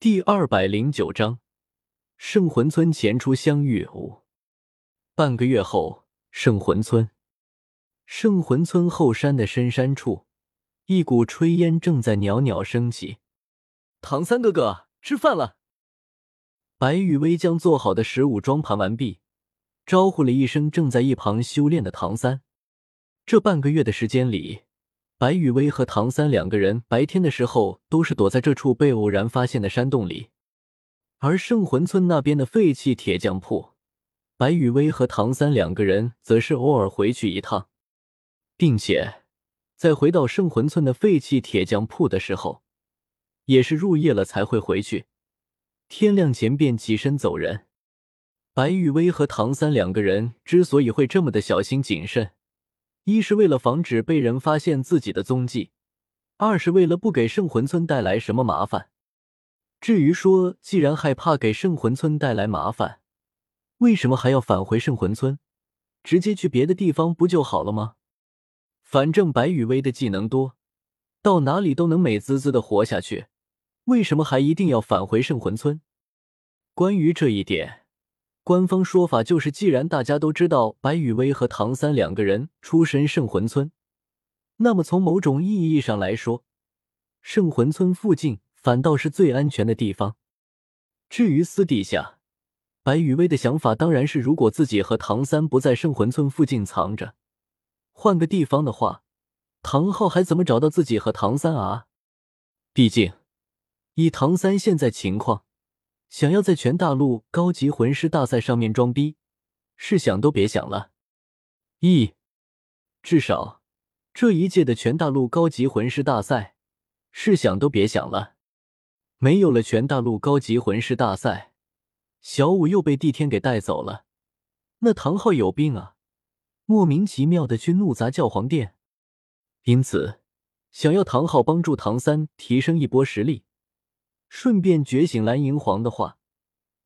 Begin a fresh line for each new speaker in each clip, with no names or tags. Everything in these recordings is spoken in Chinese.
第二百零九章，圣魂村前出相遇。五半个月后，圣魂村，圣魂村后山的深山处，一股炊烟正在袅袅升起。
唐三哥哥，吃饭了。
白雨薇将做好的食物装盘完毕，招呼了一声正在一旁修炼的唐三。这半个月的时间里，白雨薇和唐三两个人白天的时候都是躲在这处被偶然发现的山洞里，而圣魂村那边的废弃铁匠铺，白雨薇和唐三两个人则是偶尔回去一趟，并且在回到圣魂村的废弃铁匠铺的时候，也是入夜了才会回去。天亮前便起身走人。白玉薇和唐三两个人之所以会这么的小心谨慎，一是为了防止被人发现自己的踪迹，二是为了不给圣魂村带来什么麻烦。至于说，既然害怕给圣魂村带来麻烦，为什么还要返回圣魂村？直接去别的地方不就好了吗？反正白羽薇的技能多，到哪里都能美滋滋的活下去。为什么还一定要返回圣魂村？关于这一点，官方说法就是，既然大家都知道白雨薇和唐三两个人出身圣魂村，那么从某种意义上来说，圣魂村附近反倒是最安全的地方。至于私底下，白雨薇的想法当然是，如果自己和唐三不在圣魂村附近藏着，换个地方的话，唐昊还怎么找到自己和唐三啊？毕竟。以唐三现在情况，想要在全大陆高级魂师大赛上面装逼，是想都别想了。一，至少这一届的全大陆高级魂师大赛，是想都别想了。没有了全大陆高级魂师大赛，小五又被帝天给带走了，那唐昊有病啊！莫名其妙的去怒砸教皇殿，因此想要唐昊帮助唐三提升一波实力。顺便觉醒蓝银皇的话，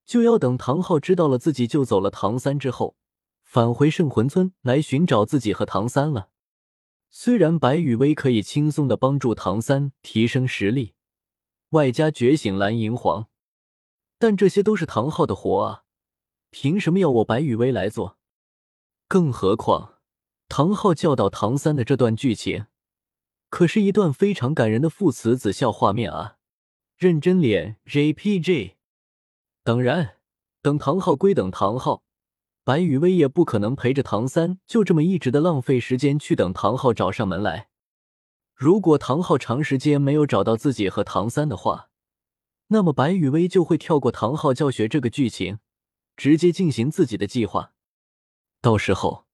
就要等唐昊知道了自己救走了唐三之后，返回圣魂村来寻找自己和唐三了。虽然白羽薇可以轻松的帮助唐三提升实力，外加觉醒蓝银皇，但这些都是唐昊的活啊，凭什么要我白羽薇来做？更何况，唐昊教导唐三的这段剧情，可是一段非常感人的父慈子孝画面啊！认真脸 JPG，当然，等唐昊归等唐昊，白雨薇也不可能陪着唐三就这么一直的浪费时间去等唐昊找上门来。如果唐昊长时间没有找到自己和唐三的话，那么白雨薇就会跳过唐昊教学这个剧情，直接进行自己的计划。到时候，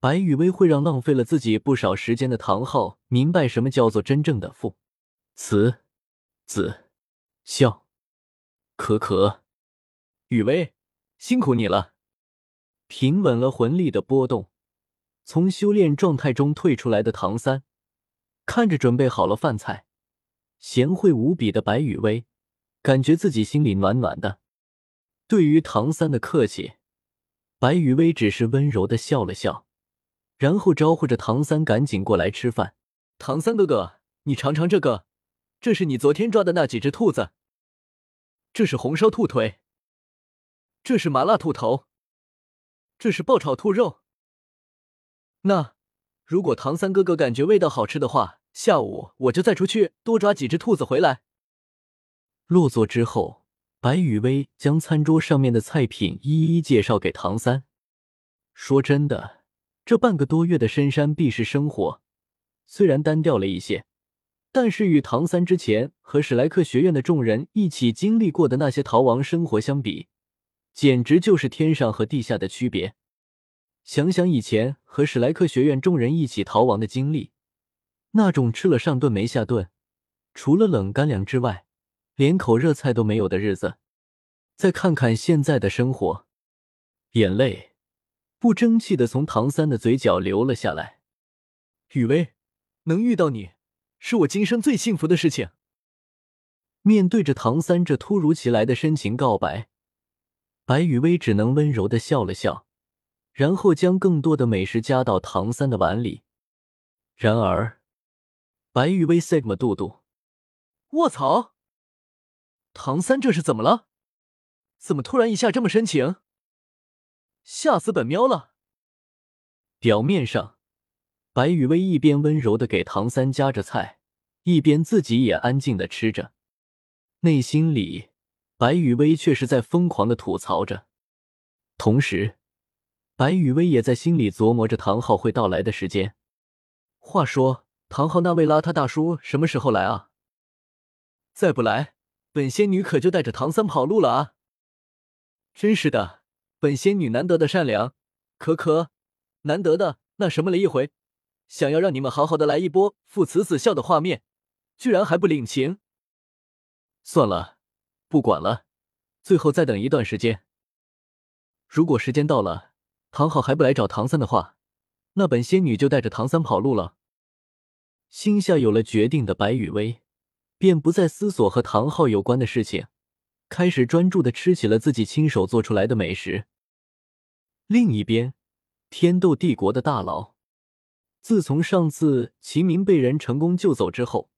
白雨薇会让浪费了自己不少时间的唐昊明白什么叫做真正的父慈子。笑，可可，
雨薇，辛苦你了。
平稳了魂力的波动，从修炼状态中退出来的唐三，看着准备好了饭菜，贤惠无比的白雨薇，感觉自己心里暖暖的。对于唐三的客气，白雨薇只是温柔的笑了笑，然后招呼着唐三赶紧过来吃饭。
唐三哥哥，你尝尝这个。这是你昨天抓的那几只兔子。这是红烧兔腿。这是麻辣兔头。这是爆炒兔肉。那如果唐三哥哥感觉味道好吃的话，下午我就再出去多抓几只兔子回来。
落座之后，白雨薇将餐桌上面的菜品一一介绍给唐三。说真的，这半个多月的深山避世生活，虽然单调了一些。但是与唐三之前和史莱克学院的众人一起经历过的那些逃亡生活相比，简直就是天上和地下的区别。想想以前和史莱克学院众人一起逃亡的经历，那种吃了上顿没下顿，除了冷干粮之外，连口热菜都没有的日子，再看看现在的生活，眼泪不争气的从唐三的嘴角流了下来。
雨薇，能遇到你。是我今生最幸福的事情。
面对着唐三这突如其来的深情告白，白雨薇只能温柔的笑了笑，然后将更多的美食加到唐三的碗里。然而，白雨薇 sigma 肚肚，
卧槽！唐三这是怎么了？怎么突然一下这么深情？吓死本喵了！
表面上，白雨薇一边温柔的给唐三夹着菜，一边自己也安静的吃着，内心里，白雨薇却是在疯狂的吐槽着。同时，白雨薇也在心里琢磨着唐昊会到来的时间。
话说，唐昊那位邋遢大叔什么时候来啊？再不来，本仙女可就带着唐三跑路了啊！真是的，本仙女难得的善良，可可，难得的那什么了一回，想要让你们好好的来一波父慈子孝的画面，居然还不领情。算了，不管了，最后再等一段时间。如果时间到了，唐昊还不来找唐三的话，那本仙女就带着唐三跑路了。
心下有了决定的白雨薇，便不再思索和唐昊有关的事情。开始专注的吃起了自己亲手做出来的美食。另一边，天斗帝国的大佬，自从上次秦明被人成功救走之后，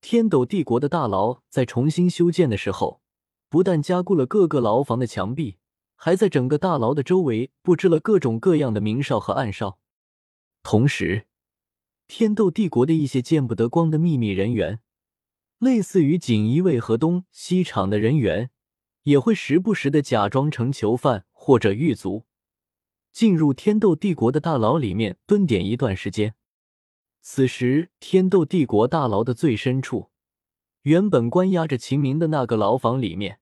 天斗帝国的大牢在重新修建的时候，不但加固了各个牢房的墙壁，还在整个大牢的周围布置了各种各样的明哨和暗哨。同时，天斗帝国的一些见不得光的秘密人员。类似于锦衣卫和东西厂的人员，也会时不时的假装成囚犯或者狱卒，进入天斗帝国的大牢里面蹲点一段时间。此时，天斗帝国大牢的最深处，原本关押着秦明的那个牢房里面，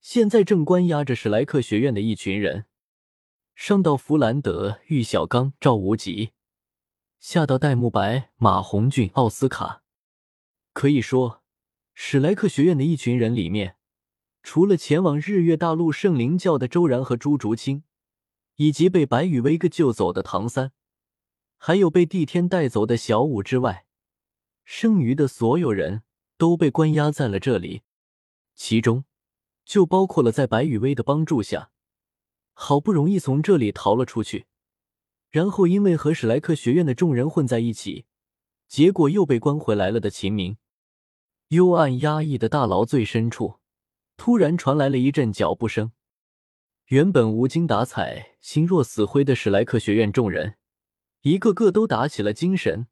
现在正关押着史莱克学院的一群人，上到弗兰德、玉小刚、赵无极，下到戴沐白、马红俊、奥斯卡，可以说。史莱克学院的一群人里面，除了前往日月大陆圣灵教的周然和朱竹清，以及被白羽薇个救走的唐三，还有被帝天带走的小舞之外，剩余的所有人都被关押在了这里。其中，就包括了在白羽薇的帮助下，好不容易从这里逃了出去，然后因为和史莱克学院的众人混在一起，结果又被关回来了的秦明。幽暗压抑的大牢最深处，突然传来了一阵脚步声。原本无精打采、心若死灰的史莱克学院众人，一个个都打起了精神，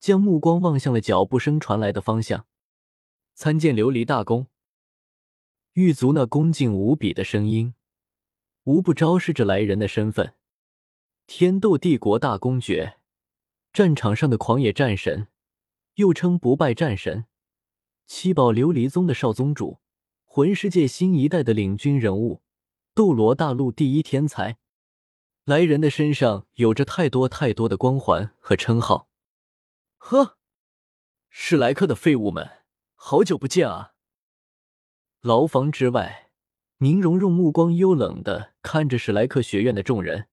将目光望向了脚步声传来的方向。参见琉璃大公。狱卒那恭敬无比的声音，无不昭示着来人的身份：天斗帝国大公爵，战场上的狂野战神，又称不败战神。七宝琉璃宗的少宗主，魂师界新一代的领军人物，斗罗大陆第一天才，来人的身上有着太多太多的光环和称号。
呵，史莱克的废物们，好久不见啊！
牢房之外，宁荣荣目光幽冷的看着史莱克学院的众人，